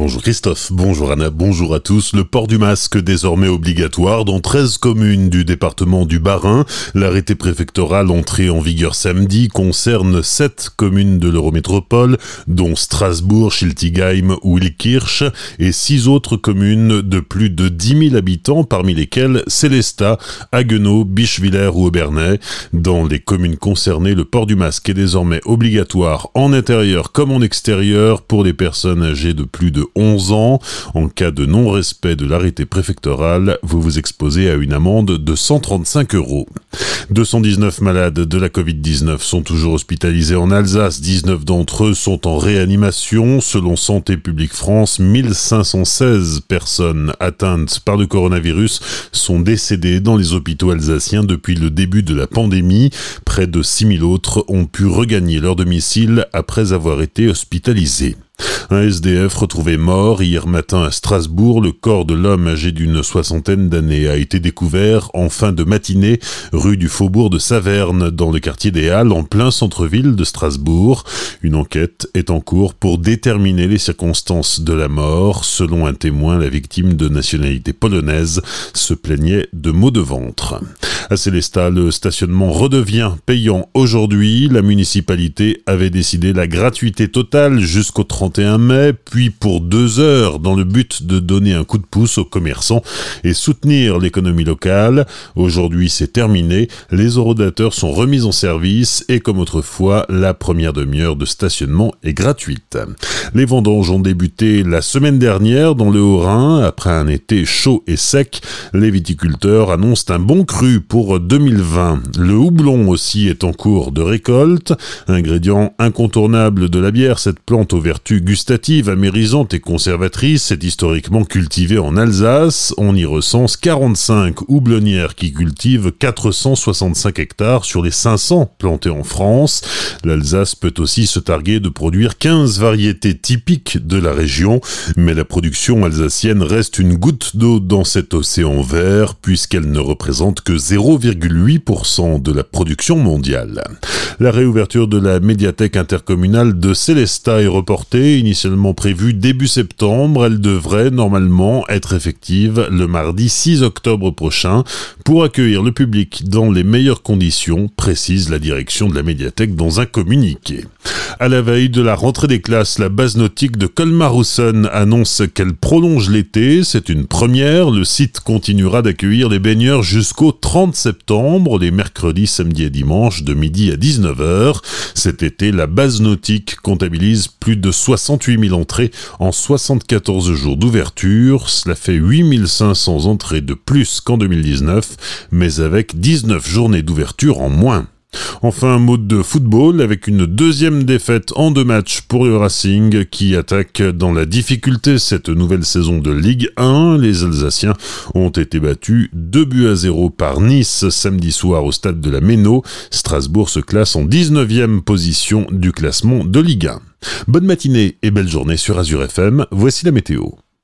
Bonjour Christophe, bonjour Anna, bonjour à tous. Le port du masque désormais obligatoire dans 13 communes du département du Bas-Rhin. L'arrêté préfectoral entré en vigueur samedi concerne 7 communes de l'Eurométropole, dont Strasbourg, Schiltigheim ou Ilkirch, et 6 autres communes de plus de 10 000 habitants, parmi lesquelles Célestat, Haguenau, Bischwiller ou Aubernais. Dans les communes concernées, le port du masque est désormais obligatoire en intérieur comme en extérieur pour les personnes âgées de plus de 11 ans. En cas de non-respect de l'arrêté préfectoral, vous vous exposez à une amende de 135 euros. 219 malades de la Covid-19 sont toujours hospitalisés en Alsace. 19 d'entre eux sont en réanimation. Selon Santé publique France, 1516 personnes atteintes par le coronavirus sont décédées dans les hôpitaux alsaciens depuis le début de la pandémie. Près de 6000 autres ont pu regagner leur domicile après avoir été hospitalisés. Un SDF retrouvé mort hier matin à Strasbourg. Le corps de l'homme âgé d'une soixantaine d'années a été découvert en fin de matinée rue du Faubourg de Saverne dans le quartier des Halles en plein centre-ville de Strasbourg. Une enquête est en cours pour déterminer les circonstances de la mort. Selon un témoin, la victime de nationalité polonaise se plaignait de maux de ventre. À Célestat, le stationnement redevient payant aujourd'hui. La municipalité avait décidé la gratuité totale jusqu'au 31 mai, puis pour deux heures dans le but de donner un coup de pouce aux commerçants et soutenir l'économie locale. Aujourd'hui, c'est terminé. Les eurodateurs sont remis en service et comme autrefois, la première demi-heure de stationnement est gratuite. Les vendanges ont débuté la semaine dernière dans le Haut-Rhin. Après un été chaud et sec, les viticulteurs annoncent un bon cru pour 2020. Le houblon aussi est en cours de récolte. Ingrédient incontournable de la bière, cette plante aux vertus gustatives, amérisantes et conservatrices est historiquement cultivée en Alsace. On y recense 45 houblonnières qui cultivent 465 hectares sur les 500 plantés en France. L'Alsace peut aussi se targuer de produire 15 variétés typiques de la région, mais la production alsacienne reste une goutte d'eau dans cet océan vert puisqu'elle ne représente que 0 0,8% de la production mondiale. La réouverture de la médiathèque intercommunale de Célestat est reportée, initialement prévue début septembre. Elle devrait normalement être effective le mardi 6 octobre prochain pour accueillir le public dans les meilleures conditions, précise la direction de la médiathèque dans un communiqué. À la veille de la rentrée des classes, la base nautique de Colmar-Hausen annonce qu'elle prolonge l'été. C'est une première. Le site continuera d'accueillir les baigneurs jusqu'au 30 septembre, les mercredis, samedis et dimanches de midi à 19h. Cet été, la base nautique comptabilise plus de 68 000 entrées en 74 jours d'ouverture. Cela fait 8 500 entrées de plus qu'en 2019, mais avec 19 journées d'ouverture en moins. Enfin, un mot de football avec une deuxième défaite en deux matchs pour le Racing qui attaque dans la difficulté cette nouvelle saison de Ligue 1. Les Alsaciens ont été battus 2 buts à 0 par Nice samedi soir au stade de la Méno. Strasbourg se classe en 19e position du classement de Ligue 1. Bonne matinée et belle journée sur Azure FM. Voici la météo.